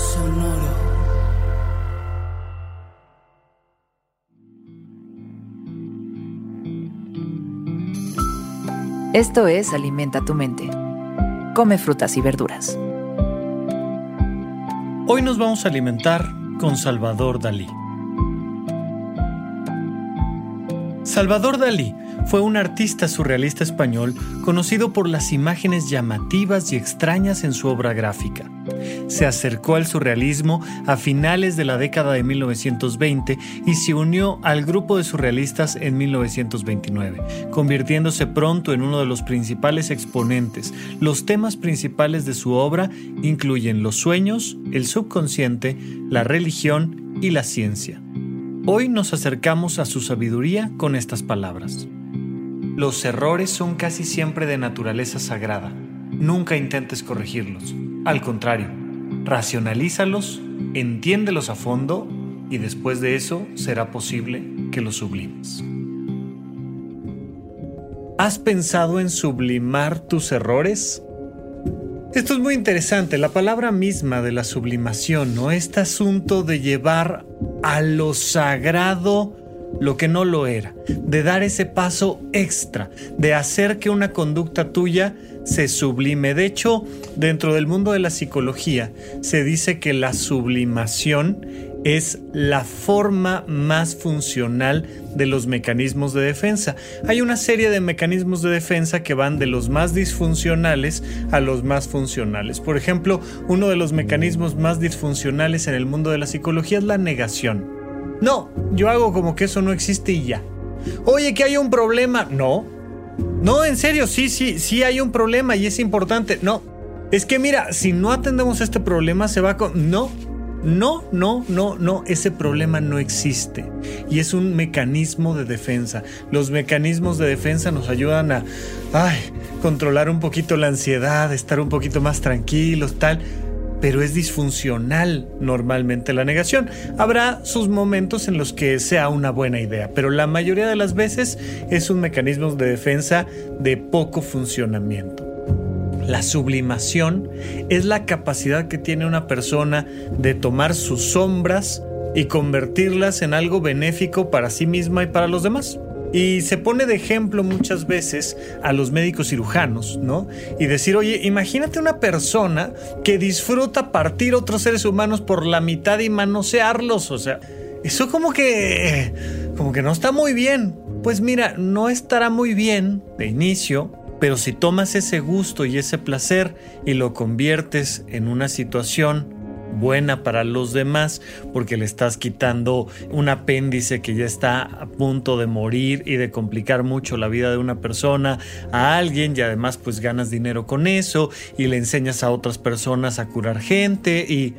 Sonoro. Esto es Alimenta tu mente. Come frutas y verduras. Hoy nos vamos a alimentar con Salvador Dalí. Salvador Dalí fue un artista surrealista español conocido por las imágenes llamativas y extrañas en su obra gráfica. Se acercó al surrealismo a finales de la década de 1920 y se unió al grupo de surrealistas en 1929, convirtiéndose pronto en uno de los principales exponentes. Los temas principales de su obra incluyen los sueños, el subconsciente, la religión y la ciencia. Hoy nos acercamos a su sabiduría con estas palabras. Los errores son casi siempre de naturaleza sagrada. Nunca intentes corregirlos. Al contrario, racionalízalos, entiéndelos a fondo y después de eso será posible que los sublimes. ¿Has pensado en sublimar tus errores? Esto es muy interesante, la palabra misma de la sublimación, ¿no? Este asunto de llevar a lo sagrado lo que no lo era, de dar ese paso extra, de hacer que una conducta tuya se sublime. De hecho, dentro del mundo de la psicología se dice que la sublimación es la forma más funcional de los mecanismos de defensa. Hay una serie de mecanismos de defensa que van de los más disfuncionales a los más funcionales. Por ejemplo, uno de los mecanismos más disfuncionales en el mundo de la psicología es la negación. No, yo hago como que eso no existe y ya. Oye, que hay un problema. No. No, en serio, sí, sí, sí hay un problema y es importante. No. Es que mira, si no atendemos este problema se va con... No, no, no, no, no, ese problema no existe. Y es un mecanismo de defensa. Los mecanismos de defensa nos ayudan a ay, controlar un poquito la ansiedad, estar un poquito más tranquilos, tal. Pero es disfuncional normalmente la negación. Habrá sus momentos en los que sea una buena idea, pero la mayoría de las veces es un mecanismo de defensa de poco funcionamiento. La sublimación es la capacidad que tiene una persona de tomar sus sombras y convertirlas en algo benéfico para sí misma y para los demás. Y se pone de ejemplo muchas veces a los médicos cirujanos, ¿no? Y decir, oye, imagínate una persona que disfruta partir otros seres humanos por la mitad y manosearlos, o sea, eso como que, como que no está muy bien. Pues mira, no estará muy bien de inicio, pero si tomas ese gusto y ese placer y lo conviertes en una situación buena para los demás porque le estás quitando un apéndice que ya está a punto de morir y de complicar mucho la vida de una persona a alguien y además pues ganas dinero con eso y le enseñas a otras personas a curar gente y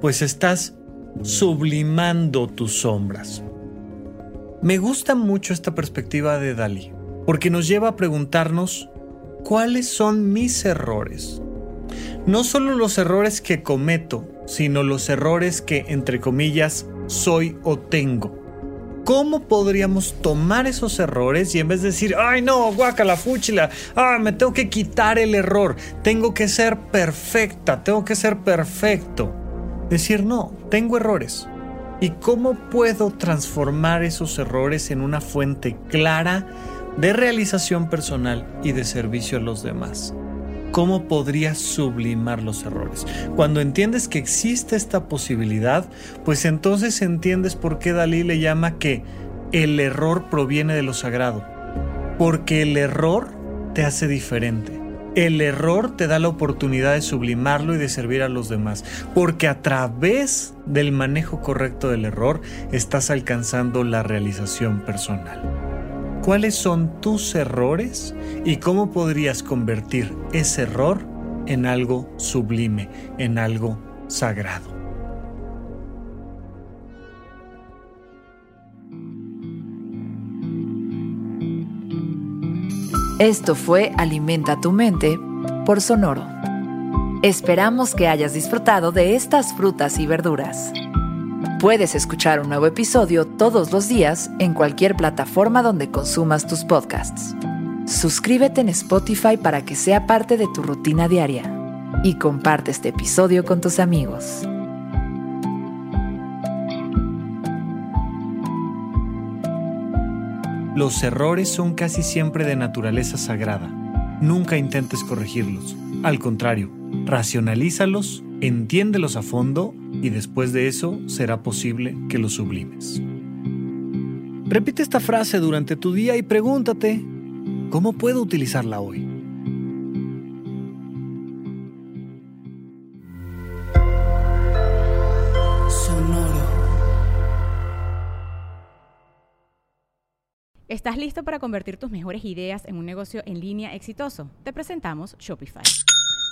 pues estás sublimando tus sombras. Me gusta mucho esta perspectiva de Dalí porque nos lleva a preguntarnos cuáles son mis errores. No solo los errores que cometo, sino los errores que, entre comillas, soy o tengo. ¿Cómo podríamos tomar esos errores y en vez de decir, ay no, guaca fúchila, ah, me tengo que quitar el error, tengo que ser perfecta, tengo que ser perfecto? Decir, no, tengo errores. ¿Y cómo puedo transformar esos errores en una fuente clara de realización personal y de servicio a los demás. ¿Cómo podrías sublimar los errores? Cuando entiendes que existe esta posibilidad, pues entonces entiendes por qué Dalí le llama que el error proviene de lo sagrado. Porque el error te hace diferente. El error te da la oportunidad de sublimarlo y de servir a los demás. Porque a través del manejo correcto del error estás alcanzando la realización personal. Cuáles son tus errores y cómo podrías convertir ese error en algo sublime, en algo sagrado. Esto fue Alimenta tu mente por Sonoro. Esperamos que hayas disfrutado de estas frutas y verduras. Puedes escuchar un nuevo episodio todos los días en cualquier plataforma donde consumas tus podcasts. Suscríbete en Spotify para que sea parte de tu rutina diaria y comparte este episodio con tus amigos. Los errores son casi siempre de naturaleza sagrada. Nunca intentes corregirlos. Al contrario, racionalízalos, entiéndelos a fondo y después de eso será posible que los sublimes. Repite esta frase durante tu día y pregúntate, ¿cómo puedo utilizarla hoy? Sonoro. ¿Estás listo para convertir tus mejores ideas en un negocio en línea exitoso? Te presentamos Shopify.